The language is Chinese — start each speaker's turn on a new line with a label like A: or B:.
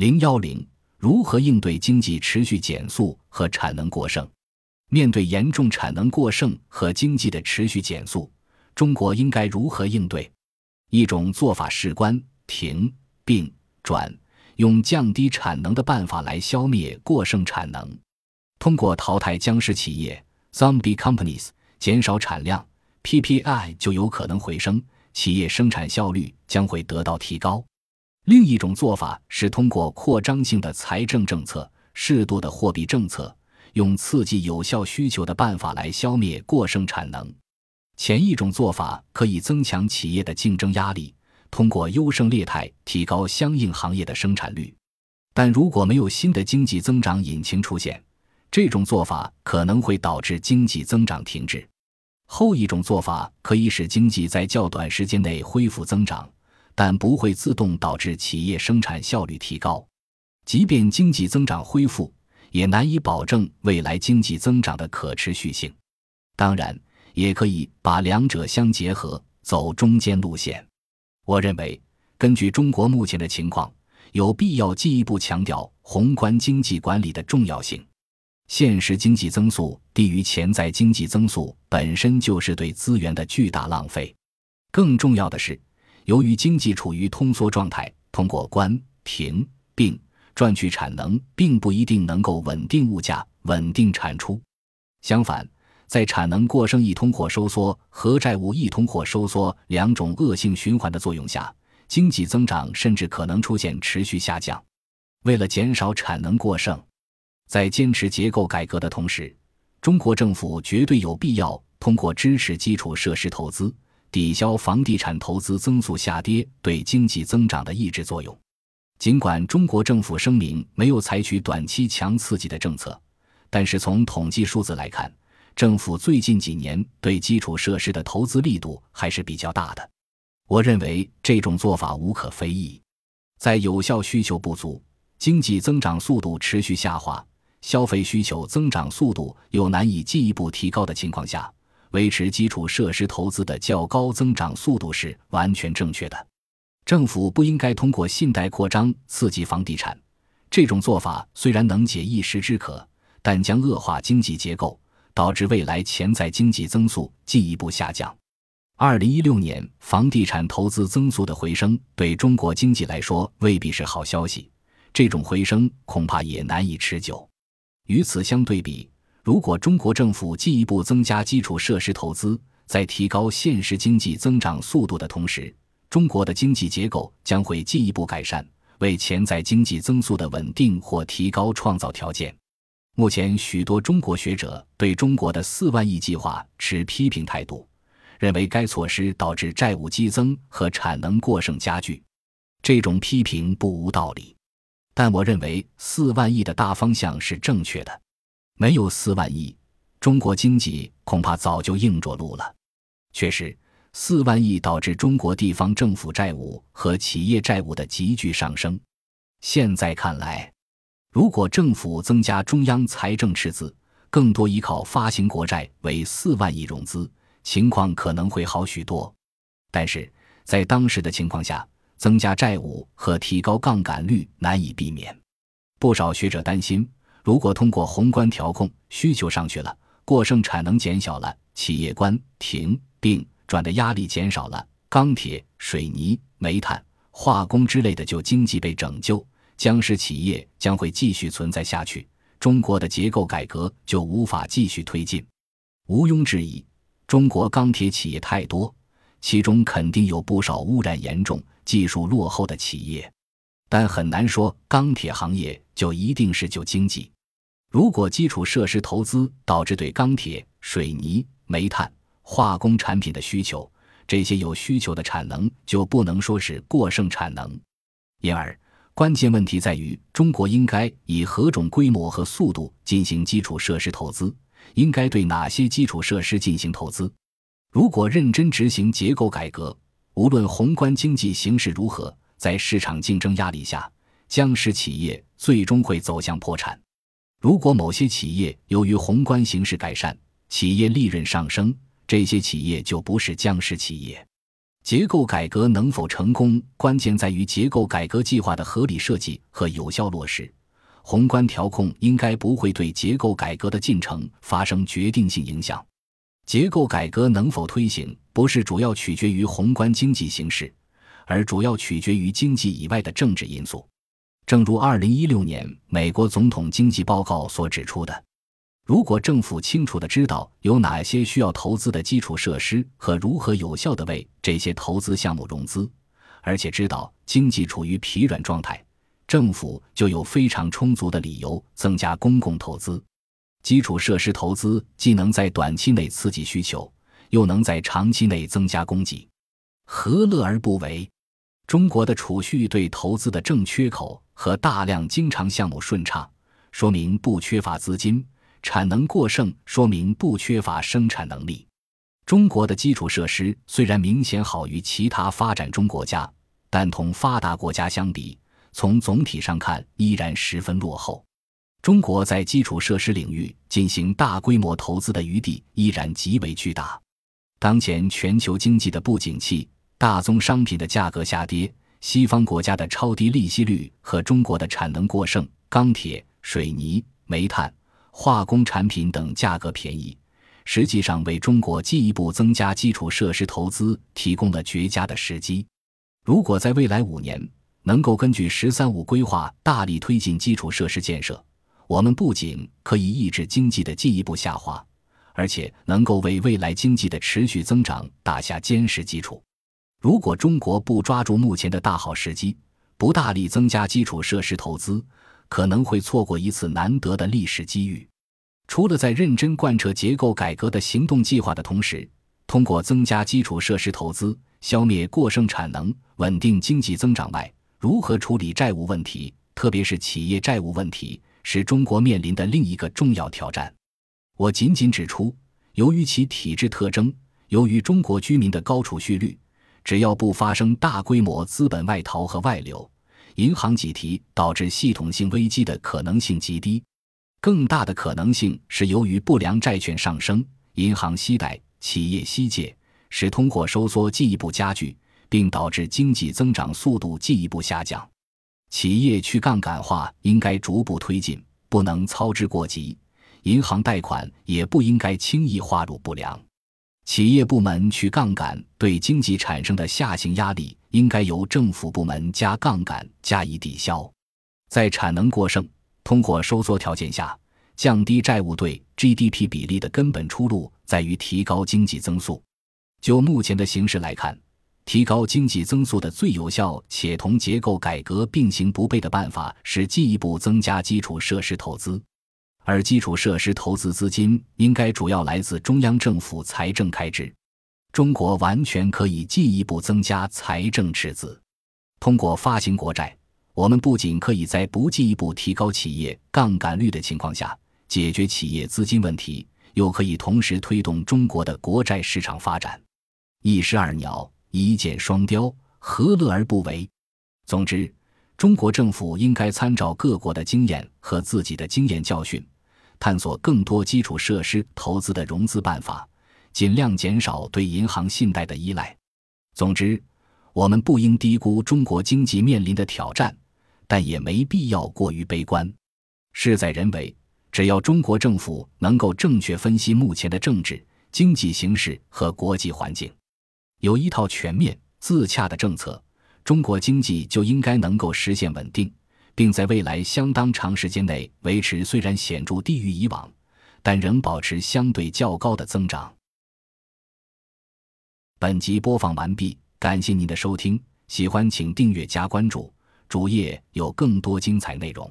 A: 零幺零，如何应对经济持续减速和产能过剩？面对严重产能过剩和经济的持续减速，中国应该如何应对？一种做法是关、停、并、转，用降低产能的办法来消灭过剩产能。通过淘汰僵尸企业 （zombie companies），减少产量，PPI 就有可能回升，企业生产效率将会得到提高。另一种做法是通过扩张性的财政政策、适度的货币政策，用刺激有效需求的办法来消灭过剩产能。前一种做法可以增强企业的竞争压力，通过优胜劣汰提高相应行业的生产率。但如果没有新的经济增长引擎出现，这种做法可能会导致经济增长停滞。后一种做法可以使经济在较短时间内恢复增长。但不会自动导致企业生产效率提高，即便经济增长恢复，也难以保证未来经济增长的可持续性。当然，也可以把两者相结合，走中间路线。我认为，根据中国目前的情况，有必要进一步强调宏观经济管理的重要性。现实经济增速低于潜在经济增速，本身就是对资源的巨大浪费。更重要的是。由于经济处于通缩状态，通过关、停、并赚取产能，并不一定能够稳定物价、稳定产出。相反，在产能过剩一通货收缩和债务一通货收缩两种恶性循环的作用下，经济增长甚至可能出现持续下降。为了减少产能过剩，在坚持结构改革的同时，中国政府绝对有必要通过支持基础设施投资。抵消房地产投资增速下跌对经济增长的抑制作用。尽管中国政府声明没有采取短期强刺激的政策，但是从统计数字来看，政府最近几年对基础设施的投资力度还是比较大的。我认为这种做法无可非议。在有效需求不足、经济增长速度持续下滑、消费需求增长速度又难以进一步提高的情况下。维持基础设施投资的较高增长速度是完全正确的。政府不应该通过信贷扩张刺激房地产，这种做法虽然能解一时之渴，但将恶化经济结构，导致未来潜在经济增速进一步下降。二零一六年房地产投资增速的回升对中国经济来说未必是好消息，这种回升恐怕也难以持久。与此相对比。如果中国政府进一步增加基础设施投资，在提高现实经济增长速度的同时，中国的经济结构将会进一步改善，为潜在经济增速的稳定或提高创造条件。目前，许多中国学者对中国的四万亿计划持批评态度，认为该措施导致债务激增和产能过剩加剧。这种批评不无道理，但我认为四万亿的大方向是正确的。没有四万亿，中国经济恐怕早就硬着陆了。确实，四万亿导致中国地方政府债务和企业债务的急剧上升。现在看来，如果政府增加中央财政赤字，更多依靠发行国债为四万亿融资，情况可能会好许多。但是在当时的情况下，增加债务和提高杠杆率难以避免。不少学者担心。如果通过宏观调控，需求上去了，过剩产能减小了，企业关停并转的压力减少了，钢铁、水泥、煤炭、化工之类的就经济被拯救，僵尸企业将会继续存在下去，中国的结构改革就无法继续推进。毋庸置疑，中国钢铁企业太多，其中肯定有不少污染严重、技术落后的企业。但很难说钢铁行业就一定是救经济。如果基础设施投资导致对钢铁、水泥、煤炭、化工产品的需求，这些有需求的产能就不能说是过剩产能。因而，关键问题在于中国应该以何种规模和速度进行基础设施投资，应该对哪些基础设施进行投资。如果认真执行结构改革，无论宏观经济形势如何。在市场竞争压力下，僵尸企业最终会走向破产。如果某些企业由于宏观形势改善，企业利润上升，这些企业就不是僵尸企业。结构改革能否成功，关键在于结构改革计划的合理设计和有效落实。宏观调控应该不会对结构改革的进程发生决定性影响。结构改革能否推行，不是主要取决于宏观经济形势，而主要取决于经济以外的政治因素。正如二零一六年美国总统经济报告所指出的。如果政府清楚地知道有哪些需要投资的基础设施和如何有效地为这些投资项目融资，而且知道经济处于疲软状态，政府就有非常充足的理由增加公共投资。基础设施投资既能在短期内刺激需求，又能在长期内增加供给，何乐而不为？中国的储蓄对投资的正缺口和大量经常项目顺畅，说明不缺乏资金。产能过剩说明不缺乏生产能力。中国的基础设施虽然明显好于其他发展中国家，但同发达国家相比，从总体上看依然十分落后。中国在基础设施领域进行大规模投资的余地依然极为巨大。当前全球经济的不景气、大宗商品的价格下跌、西方国家的超低利息率和中国的产能过剩，钢铁、水泥、煤炭。化工产品等价格便宜，实际上为中国进一步增加基础设施投资提供了绝佳的时机。如果在未来五年能够根据“十三五”规划大力推进基础设施建设，我们不仅可以抑制经济的进一步下滑，而且能够为未来经济的持续增长打下坚实基础。如果中国不抓住目前的大好时机，不大力增加基础设施投资，可能会错过一次难得的历史机遇。除了在认真贯彻结构改革的行动计划的同时，通过增加基础设施投资、消灭过剩产能、稳定经济增长外，如何处理债务问题，特别是企业债务问题，是中国面临的另一个重要挑战。我仅仅指出，由于其体制特征，由于中国居民的高储蓄率，只要不发生大规模资本外逃和外流。银行挤提导致系统性危机的可能性极低，更大的可能性是由于不良债券上升、银行惜贷、企业惜借，使通货收缩进一步加剧，并导致经济增长速度进一步下降。企业去杠杆化应该逐步推进，不能操之过急；银行贷款也不应该轻易划入不良。企业部门去杠杆对经济产生的下行压力，应该由政府部门加杠杆加以抵消。在产能过剩、通货收缩条件下，降低债务对 GDP 比例的根本出路在于提高经济增速。就目前的形势来看，提高经济增速的最有效且同结构改革并行不悖的办法是进一步增加基础设施投资。而基础设施投资资金应该主要来自中央政府财政开支，中国完全可以进一步增加财政赤字。通过发行国债，我们不仅可以在不进一步提高企业杠杆率的情况下解决企业资金问题，又可以同时推动中国的国债市场发展。一石二鸟，一箭双雕，何乐而不为？总之，中国政府应该参照各国的经验和自己的经验教训。探索更多基础设施投资的融资办法，尽量减少对银行信贷的依赖。总之，我们不应低估中国经济面临的挑战，但也没必要过于悲观。事在人为，只要中国政府能够正确分析目前的政治经济形势和国际环境，有一套全面自洽的政策，中国经济就应该能够实现稳定。并在未来相当长时间内维持虽然显著低于以往，但仍保持相对较高的增长。本集播放完毕，感谢您的收听，喜欢请订阅加关注，主页有更多精彩内容。